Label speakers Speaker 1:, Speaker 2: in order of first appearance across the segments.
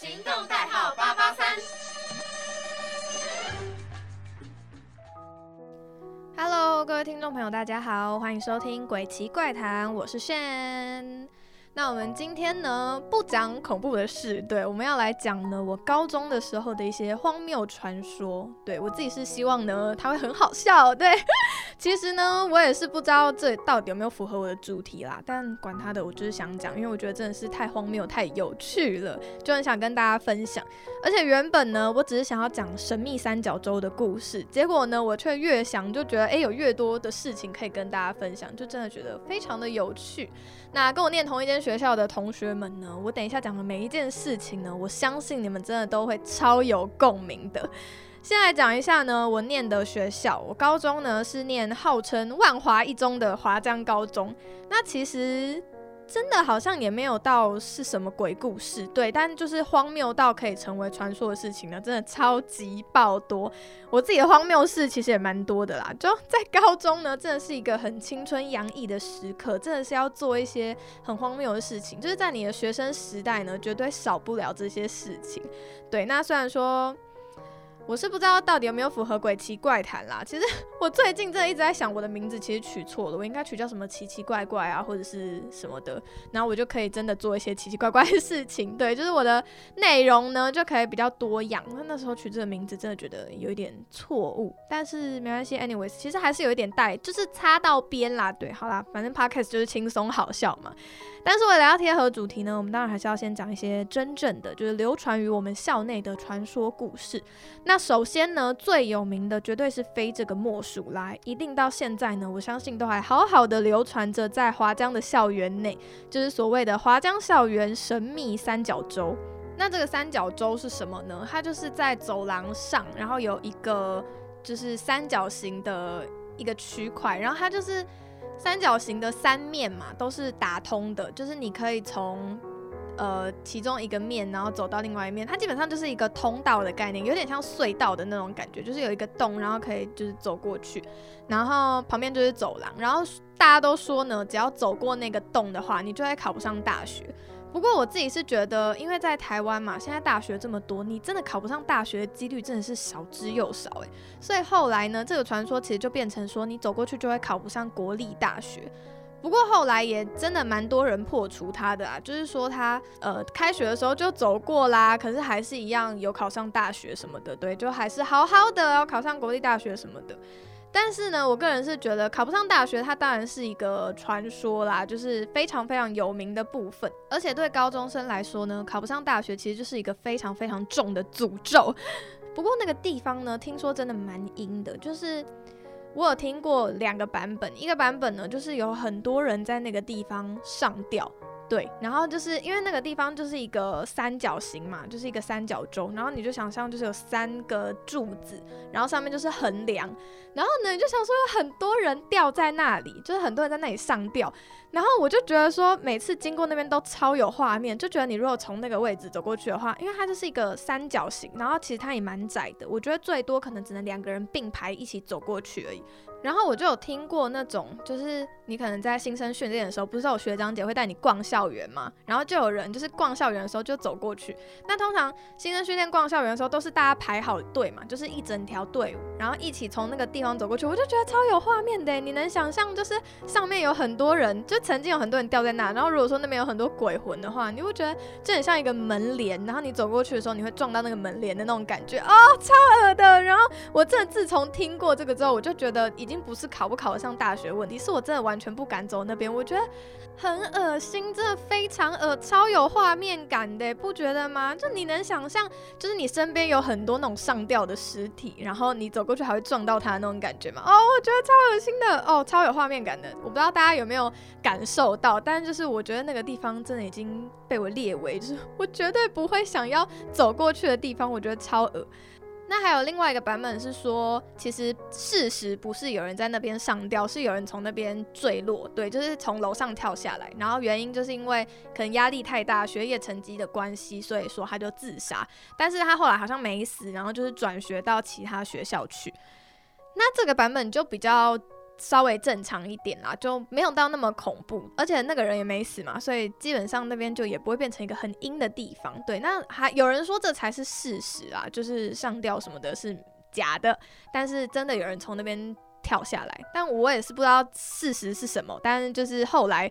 Speaker 1: 行动代号八八三。
Speaker 2: Hello，各位听众朋友，大家好，欢迎收听《鬼奇怪谈》，我是炫。那我们今天呢，不讲恐怖的事，对，我们要来讲呢，我高中的时候的一些荒谬传说。对我自己是希望呢，它会很好笑。对，其实呢，我也是不知道这到底有没有符合我的主题啦。但管他的，我就是想讲，因为我觉得真的是太荒谬、太有趣了，就很想跟大家分享。而且原本呢，我只是想要讲神秘三角洲的故事，结果呢，我却越想就觉得，哎，有越多的事情可以跟大家分享，就真的觉得非常的有趣。那跟我念同一间学校的同学们呢，我等一下讲的每一件事情呢，我相信你们真的都会超有共鸣的。先来讲一下呢，我念的学校，我高中呢是念号称万华一中的华江高中。那其实。真的好像也没有到是什么鬼故事，对，但就是荒谬到可以成为传说的事情呢，真的超级爆多。我自己的荒谬事其实也蛮多的啦，就在高中呢，真的是一个很青春洋溢的时刻，真的是要做一些很荒谬的事情，就是在你的学生时代呢，绝对少不了这些事情。对，那虽然说。我是不知道到底有没有符合鬼奇怪谈啦。其实 我最近真的一直在想，我的名字其实取错了，我应该取叫什么奇奇怪怪啊，或者是什么的，然后我就可以真的做一些奇奇怪怪的事情。对，就是我的内容呢就可以比较多样。那那时候取这个名字真的觉得有一点错误，但是没关系，anyways，其实还是有一点带，就是擦到边啦。对，好啦，反正 podcast 就是轻松好笑嘛。但是为了要贴合主题呢，我们当然还是要先讲一些真正的，就是流传于我们校内的传说故事。那首先呢，最有名的绝对是非这个莫属来，一定到现在呢，我相信都还好好的流传着在华江的校园内，就是所谓的华江校园神秘三角洲。那这个三角洲是什么呢？它就是在走廊上，然后有一个就是三角形的一个区块，然后它就是。三角形的三面嘛，都是打通的，就是你可以从呃其中一个面，然后走到另外一面，它基本上就是一个通道的概念，有点像隧道的那种感觉，就是有一个洞，然后可以就是走过去，然后旁边就是走廊，然后大家都说呢，只要走过那个洞的话，你就会考不上大学。不过我自己是觉得，因为在台湾嘛，现在大学这么多，你真的考不上大学的几率真的是少之又少诶。所以后来呢，这个传说其实就变成说，你走过去就会考不上国立大学。不过后来也真的蛮多人破除他的啊，就是说他呃开学的时候就走过啦，可是还是一样有考上大学什么的，对，就还是好好的要考上国立大学什么的。但是呢，我个人是觉得考不上大学，它当然是一个传说啦，就是非常非常有名的部分。而且对高中生来说呢，考不上大学其实就是一个非常非常重的诅咒。不过那个地方呢，听说真的蛮阴的，就是我有听过两个版本，一个版本呢，就是有很多人在那个地方上吊。对，然后就是因为那个地方就是一个三角形嘛，就是一个三角洲，然后你就想象就是有三个柱子，然后上面就是横梁，然后呢你就想说有很多人吊在那里，就是很多人在那里上吊，然后我就觉得说每次经过那边都超有画面，就觉得你如果从那个位置走过去的话，因为它就是一个三角形，然后其实它也蛮窄的，我觉得最多可能只能两个人并排一起走过去而已。然后我就有听过那种，就是你可能在新生训练的时候，不是有学长姐会带你逛校园吗？然后就有人就是逛校园的时候就走过去。那通常新生训练逛校园的时候，都是大家排好队嘛，就是一整条队伍，然后一起从那个地方走过去。我就觉得超有画面的，你能想象就是上面有很多人，就曾经有很多人掉在那。然后如果说那边有很多鬼魂的话，你会觉得就很像一个门帘，然后你走过去的时候，你会撞到那个门帘的那种感觉，哦，超恶的。然后我真的自从听过这个之后，我就觉得已已经不是考不考得上大学问题，是我真的完全不敢走那边，我觉得很恶心，真的非常恶，超有画面感的，不觉得吗？就你能想象，就是你身边有很多那种上吊的尸体，然后你走过去还会撞到他那种感觉吗？哦，我觉得超恶心的，哦，超有画面感的。我不知道大家有没有感受到，但就是我觉得那个地方真的已经被我列为，就是我绝对不会想要走过去的地方，我觉得超恶。那还有另外一个版本是说，其实事实不是有人在那边上吊，是有人从那边坠落，对，就是从楼上跳下来，然后原因就是因为可能压力太大，学业成绩的关系，所以说他就自杀，但是他后来好像没死，然后就是转学到其他学校去。那这个版本就比较稍微正常一点啦，就没有到那么恐怖，而且那个人也没死嘛，所以基本上那边就也不会变成一个很阴的地方。对，那还有人说这才是事实啊，就是上吊什么的是假的，但是真的有人从那边跳下来，但我也是不知道事实是什么，但就是后来。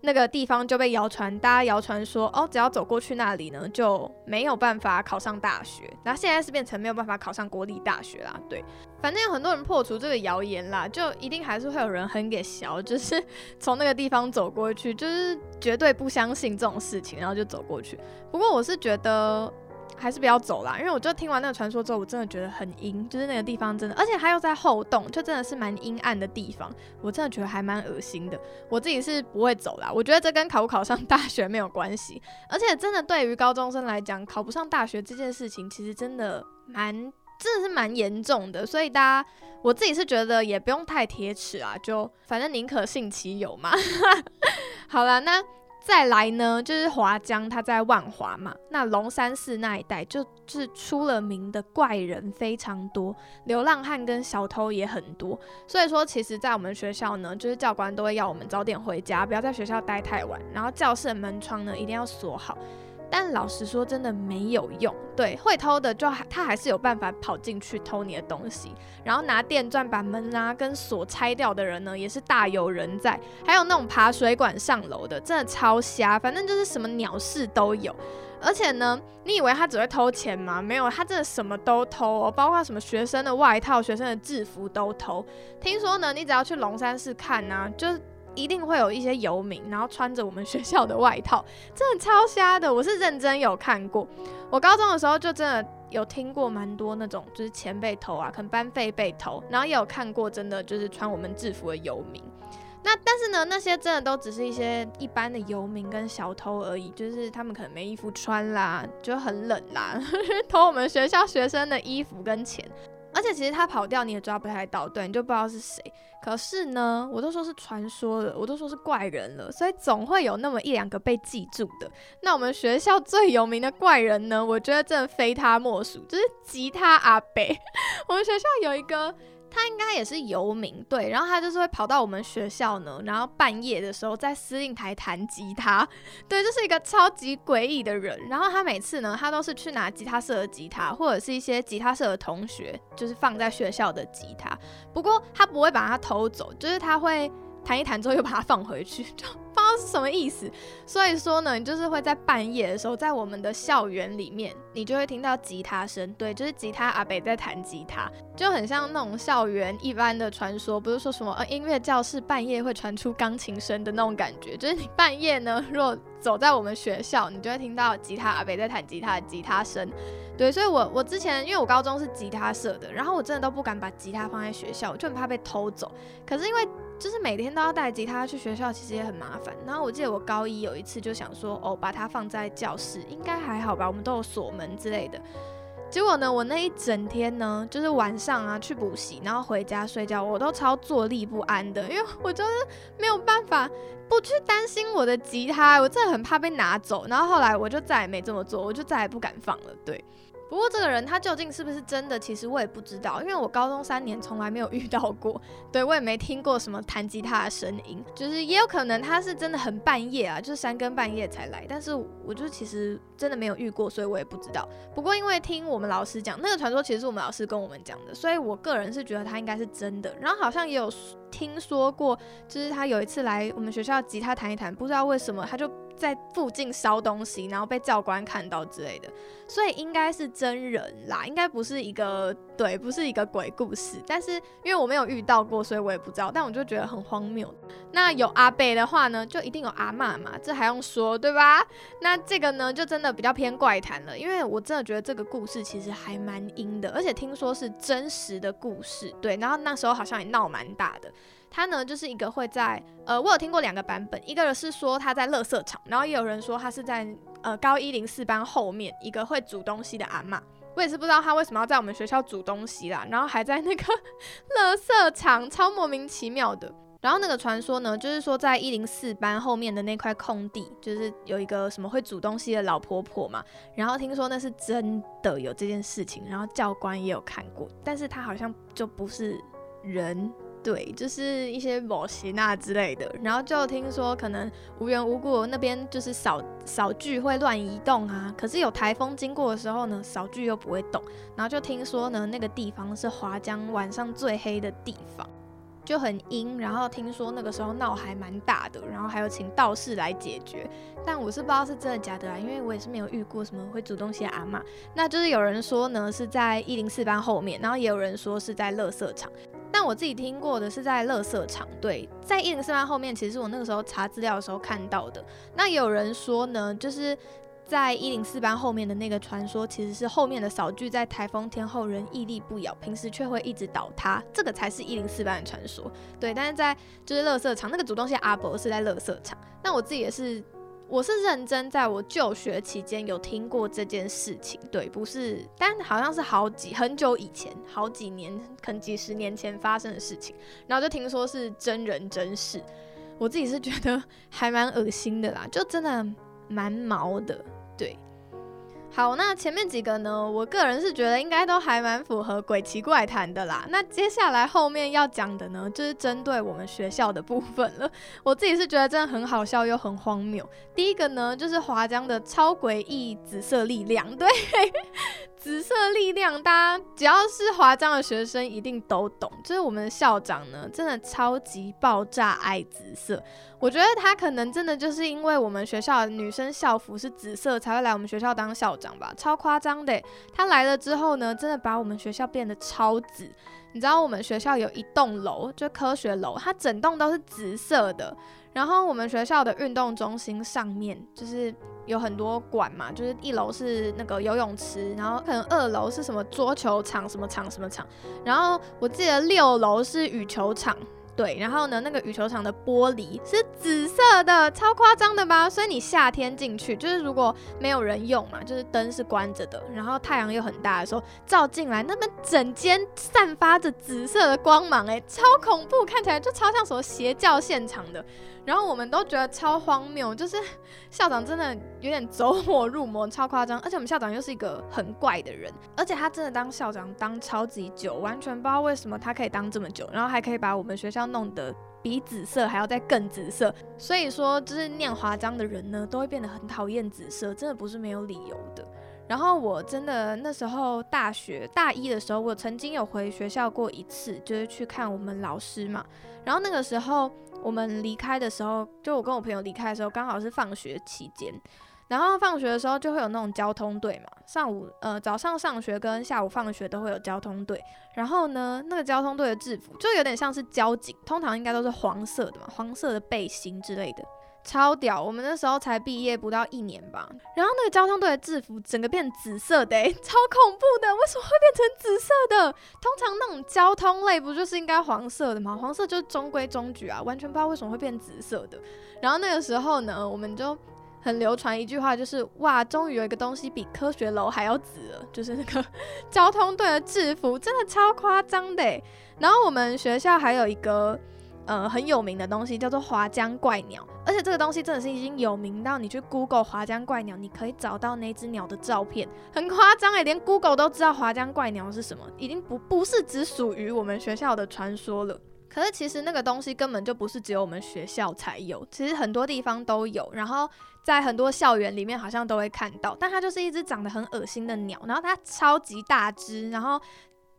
Speaker 2: 那个地方就被谣传，大家谣传说，哦，只要走过去那里呢，就没有办法考上大学。然后现在是变成没有办法考上国立大学啦。对，反正有很多人破除这个谣言啦，就一定还是会有人很给笑，就是 从那个地方走过去，就是绝对不相信这种事情，然后就走过去。不过我是觉得。还是不要走啦，因为我就听完那个传说之后，我真的觉得很阴，就是那个地方真的，而且它又在后洞，就真的是蛮阴暗的地方，我真的觉得还蛮恶心的。我自己是不会走啦，我觉得这跟考不考上 大学没有关系，而且真的对于高中生来讲，考不上大学这件事情，其实真的蛮，真的是蛮严重的。所以大家，我自己是觉得也不用太铁齿啊，就反正宁可信其有嘛。好了，那。再来呢，就是华江，它在万华嘛。那龙山寺那一带就是出了名的怪人非常多，流浪汉跟小偷也很多。所以说，其实，在我们学校呢，就是教官都会要我们早点回家，不要在学校待太晚。然后教室的门窗呢，一定要锁好。但老实说，真的没有用。对，会偷的就还他还是有办法跑进去偷你的东西，然后拿电钻把门啊跟锁拆掉的人呢，也是大有人在。还有那种爬水管上楼的，真的超瞎。反正就是什么鸟事都有。而且呢，你以为他只会偷钱吗？没有，他真的什么都偷哦，包括什么学生的外套、学生的制服都偷。听说呢，你只要去龙山寺看呢，就。一定会有一些游民，然后穿着我们学校的外套，真的超瞎的。我是认真有看过，我高中的时候就真的有听过蛮多那种，就是钱被偷啊，可能班费被偷，然后也有看过真的就是穿我们制服的游民。那但是呢，那些真的都只是一些一般的游民跟小偷而已，就是他们可能没衣服穿啦，就很冷啦，偷我们学校学生的衣服跟钱。而且其实他跑掉你也抓不太到，对，你就不知道是谁。可是呢，我都说是传说了，我都说是怪人了，所以总会有那么一两个被记住的。那我们学校最有名的怪人呢，我觉得真的非他莫属，就是吉他阿北。我们学校有一个。他应该也是游民，对，然后他就是会跑到我们学校呢，然后半夜的时候在司令台弹吉他，对，就是一个超级诡异的人。然后他每次呢，他都是去拿吉他社的吉他，或者是一些吉他社的同学，就是放在学校的吉他。不过他不会把它偷走，就是他会弹一弹之后又把它放回去。是什么意思？所以说呢，你就是会在半夜的时候，在我们的校园里面，你就会听到吉他声。对，就是吉他阿北在弹吉他，就很像那种校园一般的传说，不是说什么呃音乐教室半夜会传出钢琴声的那种感觉。就是你半夜呢，如果走在我们学校，你就会听到吉他阿北在弹吉他的吉他声。对，所以我我之前因为我高中是吉他社的，然后我真的都不敢把吉他放在学校，我就很怕被偷走。可是因为就是每天都要带吉他去学校，其实也很麻烦。然后我记得我高一有一次就想说，哦，把它放在教室，应该还好吧？我们都有锁门之类的。结果呢，我那一整天呢，就是晚上啊去补习，然后回家睡觉，我都超坐立不安的，因为我就是没有办法不去担心我的吉他，我真的很怕被拿走。然后后来我就再也没这么做，我就再也不敢放了。对。不过这个人他究竟是不是真的，其实我也不知道，因为我高中三年从来没有遇到过，对我也没听过什么弹吉他的声音，就是也有可能他是真的很半夜啊，就是三更半夜才来，但是我就其实真的没有遇过，所以我也不知道。不过因为听我们老师讲，那个传说其实是我们老师跟我们讲的，所以我个人是觉得他应该是真的。然后好像也有听说过，就是他有一次来我们学校吉他弹一弹，不知道为什么他就。在附近烧东西，然后被教官看到之类的，所以应该是真人啦，应该不是一个对，不是一个鬼故事。但是因为我没有遇到过，所以我也不知道。但我就觉得很荒谬。那有阿贝的话呢，就一定有阿妈嘛，这还用说对吧？那这个呢，就真的比较偏怪谈了，因为我真的觉得这个故事其实还蛮阴的，而且听说是真实的故事。对，然后那时候好像也闹蛮大的。他呢，就是一个会在呃，我有听过两个版本，一个是说他在垃圾场，然后也有人说他是在呃高一零四班后面一个会煮东西的阿妈。我也是不知道他为什么要在我们学校煮东西啦，然后还在那个 垃圾场，超莫名其妙的。然后那个传说呢，就是说在一零四班后面的那块空地，就是有一个什么会煮东西的老婆婆嘛。然后听说那是真的有这件事情，然后教官也有看过，但是他好像就不是人。对，就是一些某西娜之类的，然后就听说可能无缘无故那边就是扫扫具会乱移动啊，可是有台风经过的时候呢，扫具又不会动，然后就听说呢那个地方是华江晚上最黑的地方。就很阴，然后听说那个时候闹还蛮大的，然后还有请道士来解决，但我是不知道是真的假的啊，因为我也是没有遇过什么会主动写阿妈。那就是有人说呢是在一零四班后面，然后也有人说是在乐色场，但我自己听过的是在乐色场。对，在一零四班后面，其实我那个时候查资料的时候看到的。那也有人说呢，就是。在一零四班后面的那个传说，其实是后面的扫具在台风天后仍屹立不摇，平时却会一直倒塌，这个才是一零四班的传说。对，但是在就是乐色场那个主动性阿伯是在乐色场，那我自己也是，我是认真在我就学期间有听过这件事情。对，不是，但好像是好几很久以前，好几年，可能几十年前发生的事情，然后就听说是真人真事，我自己是觉得还蛮恶心的啦，就真的蛮毛的。对，好，那前面几个呢？我个人是觉得应该都还蛮符合鬼奇怪谈的啦。那接下来后面要讲的呢，就是针对我们学校的部分了。我自己是觉得真的很好笑又很荒谬。第一个呢，就是华江的超诡异紫色力量，对。紫色力量，大家只要是华章的学生一定都懂。就是我们的校长呢，真的超级爆炸爱紫色。我觉得他可能真的就是因为我们学校的女生校服是紫色，才会来我们学校当校长吧？超夸张的。他来了之后呢，真的把我们学校变得超紫。你知道我们学校有一栋楼，就科学楼，它整栋都是紫色的。然后我们学校的运动中心上面就是有很多馆嘛，就是一楼是那个游泳池，然后可能二楼是什么桌球场、什么场、什么场，然后我记得六楼是羽球场。对，然后呢，那个羽球场的玻璃是紫色的，超夸张的吧？所以你夏天进去，就是如果没有人用嘛，就是灯是关着的，然后太阳又很大的时候照进来，那边整间散发着紫色的光芒，哎，超恐怖，看起来就超像什么邪教现场的。然后我们都觉得超荒谬，就是校长真的有点走火入魔，超夸张。而且我们校长又是一个很怪的人，而且他真的当校长当超级久，完全不知道为什么他可以当这么久，然后还可以把我们学校弄得比紫色还要再更紫色。所以说，就是念华章的人呢，都会变得很讨厌紫色，真的不是没有理由的。然后我真的那时候大学大一的时候，我曾经有回学校过一次，就是去看我们老师嘛。然后那个时候。我们离开的时候，就我跟我朋友离开的时候，刚好是放学期间。然后放学的时候就会有那种交通队嘛，上午呃早上上学跟下午放学都会有交通队。然后呢，那个交通队的制服就有点像是交警，通常应该都是黄色的嘛，黄色的背心之类的。超屌！我们那时候才毕业不到一年吧，然后那个交通队的制服整个变紫色的，超恐怖的！为什么会变成紫色的？通常那种交通类不就是应该黄色的吗？黄色就是中规中矩啊，完全不知道为什么会变紫色的。然后那个时候呢，我们就很流传一句话，就是哇，终于有一个东西比科学楼还要紫了，就是那个交通队的制服，真的超夸张的。然后我们学校还有一个。呃，很有名的东西叫做华江怪鸟，而且这个东西真的是已经有名到你去 Google 华江怪鸟，你可以找到那只鸟的照片，很夸张诶，连 Google 都知道华江怪鸟是什么，已经不不是只属于我们学校的传说了。可是其实那个东西根本就不是只有我们学校才有，其实很多地方都有，然后在很多校园里面好像都会看到，但它就是一只长得很恶心的鸟，然后它超级大只，然后。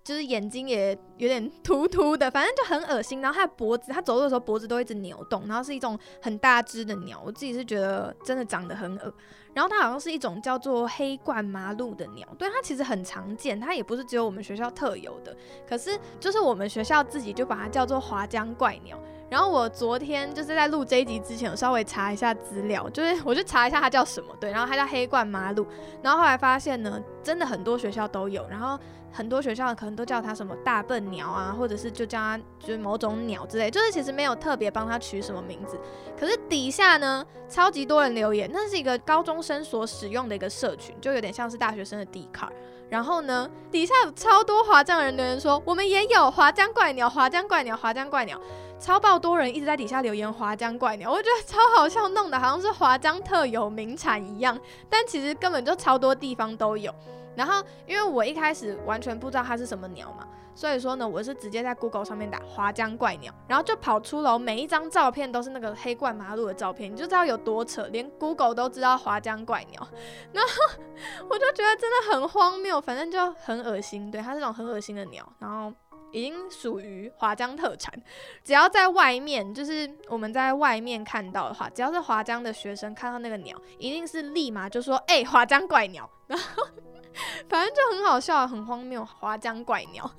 Speaker 2: 就是眼睛也有点 突突的，反正就很恶心。然后它的脖子，它走路的时候脖子都一直扭动，然后是一种很大只的鸟。我自己是觉得真的长得很恶。然后它好像是一种叫做黑冠麻鹿的鸟，对它其实很常见，它也不是只有我们学校特有的。可是就是我们学校自己就把它叫做华江怪鸟。然后我昨天就是在录这一集之前，我稍微查一下资料，就是我去查一下它叫什么，对，然后它叫黑冠麻鹭。然后后来发现呢，真的很多学校都有，然后。很多学校可能都叫它什么大笨鸟啊，或者是就叫它就是某种鸟之类，就是其实没有特别帮它取什么名字。可是底下呢，超级多人留言，那是一个高中生所使用的一个社群，就有点像是大学生的 D 卡。然后呢，底下有超多华江人留言说，我们也有华江怪鸟，华江怪鸟，华江怪鸟。超爆多人一直在底下留言华江怪鸟，我觉得超好笑，弄得好像是华江特有名产一样，但其实根本就超多地方都有。然后因为我一开始完全不知道它是什么鸟嘛，所以说呢，我是直接在 Google 上面打华江怪鸟，然后就跑出了每一张照片都是那个黑冠马路的照片，你就知道有多扯，连 Google 都知道华江怪鸟。然后我就觉得真的很荒谬，反正就很恶心，对，它是种很恶心的鸟，然后。已经属于华江特产，只要在外面，就是我们在外面看到的话，只要是华江的学生看到那个鸟，一定是立马就说：“哎，华江怪鸟。” 然后反正就很好笑，很荒谬，华江怪鸟。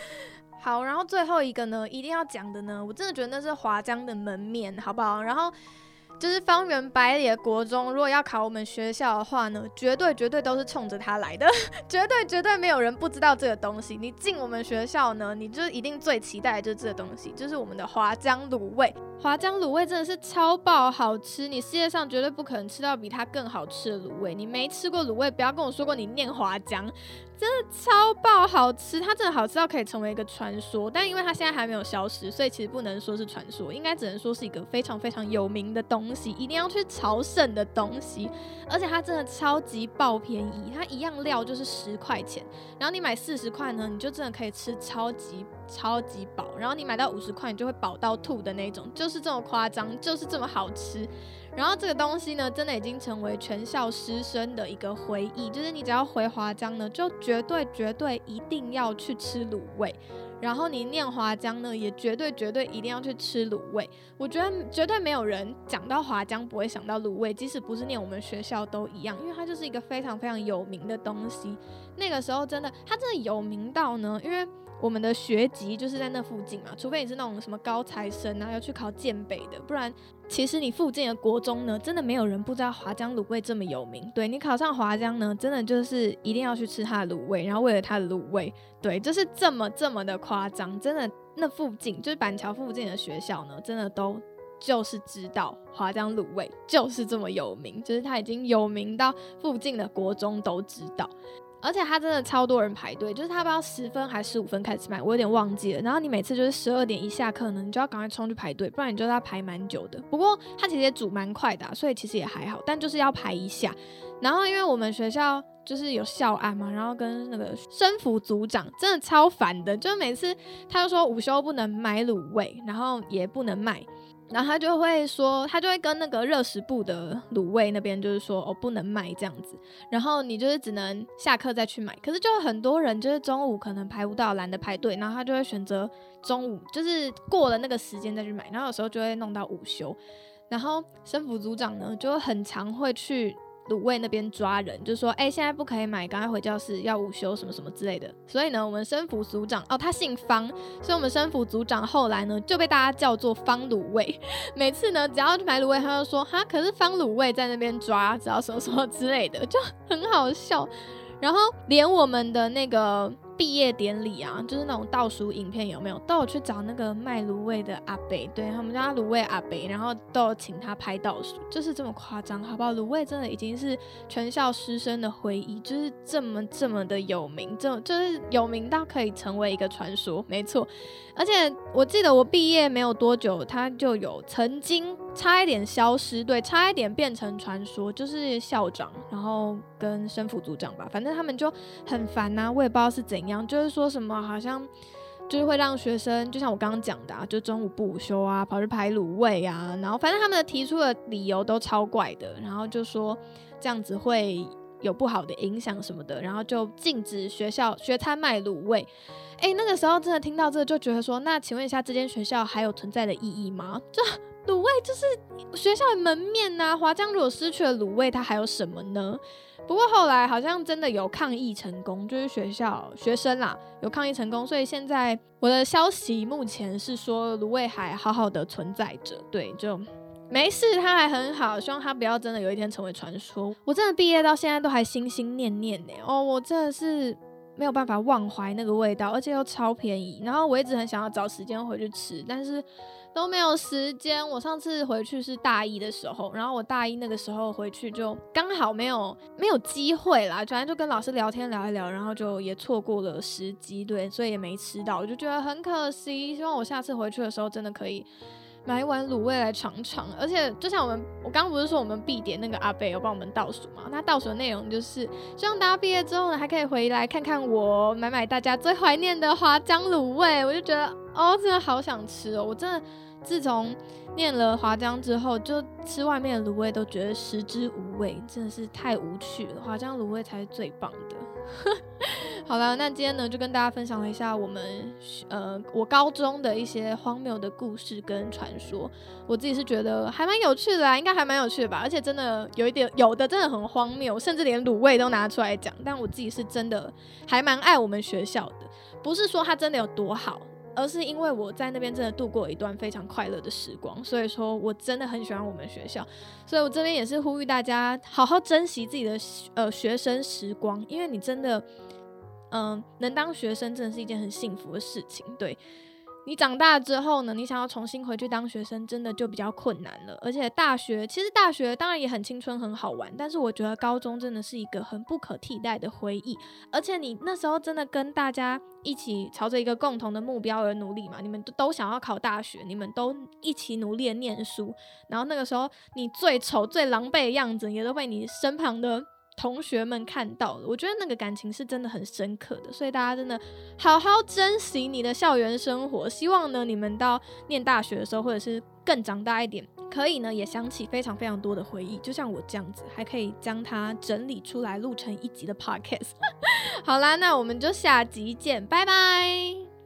Speaker 2: 好，然后最后一个呢，一定要讲的呢，我真的觉得那是华江的门面，好不好？然后。就是方圆百里的国中，如果要考我们学校的话呢，绝对绝对都是冲着它来的，绝对绝对没有人不知道这个东西。你进我们学校呢，你就一定最期待的就是这个东西，就是我们的华江卤味。华江卤味真的是超爆好吃，你世界上绝对不可能吃到比它更好吃的卤味。你没吃过卤味，不要跟我说过你念华江。真的超爆好吃，它真的好吃到可以成为一个传说。但因为它现在还没有消失，所以其实不能说是传说，应该只能说是一个非常非常有名的东西，一定要去朝圣的东西。而且它真的超级爆便宜，它一样料就是十块钱，然后你买四十块呢，你就真的可以吃超级超级饱。然后你买到五十块，你就会饱到吐的那种，就是这么夸张，就是这么好吃。然后这个东西呢，真的已经成为全校师生的一个回忆，就是你只要回华江呢，就绝对绝对一定要去吃卤味。然后你念华江呢，也绝对绝对一定要去吃卤味。我觉得绝对没有人讲到华江不会想到卤味，即使不是念我们学校都一样，因为它就是一个非常非常有名的东西。那个时候真的，它真的有名到呢，因为。我们的学籍就是在那附近嘛，除非你是那种什么高材生啊，要去考建北的，不然其实你附近的国中呢，真的没有人不知道华江卤味这么有名。对你考上华江呢，真的就是一定要去吃它的卤味，然后为了它的卤味，对，就是这么这么的夸张。真的，那附近就是板桥附近的学校呢，真的都就是知道华江卤味就是这么有名，就是它已经有名到附近的国中都知道。而且它真的超多人排队，就是它不知道十分还是十五分开始卖，我有点忘记了。然后你每次就是十二点一下课呢，你就要赶快冲去排队，不然你就要排蛮久的。不过它其实也煮蛮快的，所以其实也还好，但就是要排一下。然后因为我们学校就是有校安嘛，然后跟那个生服组长真的超烦的，就每次他就说午休不能买卤味，然后也不能卖。然后他就会说，他就会跟那个热食部的卤味那边就是说，哦，不能卖这样子。然后你就是只能下课再去买。可是就很多人就是中午可能排不到，懒得排队，然后他就会选择中午就是过了那个时间再去买。然后有时候就会弄到午休。然后生辅组长呢，就很常会去。卤味那边抓人，就说哎，现在不可以买，赶快回教室，要午休什么什么之类的。所以呢，我们生辅组长哦，他姓方，所以我们生辅组长后来呢就被大家叫做方卤味。每次呢，只要去买卤味，他就说哈，可是方卤味在那边抓，只要什么什么之类的，就很好笑。然后连我们的那个。毕业典礼啊，就是那种倒数影片，有没有都有去找那个卖芦苇的阿北，对他们家芦苇阿北，然后都有请他拍倒数，就是这么夸张，好不好？芦苇真的已经是全校师生的回忆，就是这么这么的有名，这就是有名到可以成为一个传说，没错。而且我记得我毕业没有多久，他就有曾经差一点消失，对，差一点变成传说，就是校长，然后跟生辅组长吧，反正他们就很烦呐，我也不知道是怎样，就是说什么好像就是会让学生，就像我刚刚讲的，啊，就中午不午休啊，跑去排卤味啊，然后反正他们的提出的理由都超怪的，然后就说这样子会有不好的影响什么的，然后就禁止学校学餐卖卤味。哎，那个时候真的听到这个，就觉得说，那请问一下，这间学校还有存在的意义吗？就 卤味就是学校的门面呐。华江如果失去了卤味，它还有什么呢？不过后来好像真的有抗议成功，就是学校学生啦有抗议成功，所以现在我的消息目前是说卤味还好好的存在着，对，就没事，它还很好，希望它不要真的有一天成为传说。我真的毕业到现在都还心心念念呢。哦，我真的是。没有办法忘怀那个味道，而且又超便宜。然后我一直很想要找时间回去吃，但是都没有时间。我上次回去是大一的时候，然后我大一那个时候回去就刚好没有没有机会啦，反正就跟老师聊天聊一聊，然后就也错过了时机，对，所以也没吃到，我就觉得很可惜。希望我下次回去的时候真的可以。买一碗卤味来尝尝，而且就像我们，我刚刚不是说我们必点那个阿贝有帮我们倒数嘛？那倒数的内容就是希望大家毕业之后呢，还可以回来看看我，买买大家最怀念的华江卤味。我就觉得哦，真的好想吃哦！我真的自从念了华江之后，就吃外面的卤味都觉得食之无味，真的是太无趣了。华江卤味才是最棒的。好了，那今天呢就跟大家分享了一下我们呃我高中的一些荒谬的故事跟传说，我自己是觉得还蛮有趣的啦，应该还蛮有趣的吧，而且真的有一点有的真的很荒谬，甚至连卤味都拿出来讲，但我自己是真的还蛮爱我们学校的，不是说它真的有多好，而是因为我在那边真的度过一段非常快乐的时光，所以说我真的很喜欢我们学校，所以我这边也是呼吁大家好好珍惜自己的呃学生时光，因为你真的。嗯，能当学生真的是一件很幸福的事情。对你长大之后呢，你想要重新回去当学生，真的就比较困难了。而且大学其实大学当然也很青春很好玩，但是我觉得高中真的是一个很不可替代的回忆。而且你那时候真的跟大家一起朝着一个共同的目标而努力嘛，你们都都想要考大学，你们都一起努力的念书。然后那个时候你最丑最狼狈的样子，也都被你身旁的。同学们看到了，我觉得那个感情是真的很深刻的，所以大家真的好好珍惜你的校园生活。希望呢，你们到念大学的时候，或者是更长大一点，可以呢也想起非常非常多的回忆，就像我这样子，还可以将它整理出来录成一集的 podcast。好啦，那我们就下集见，拜拜。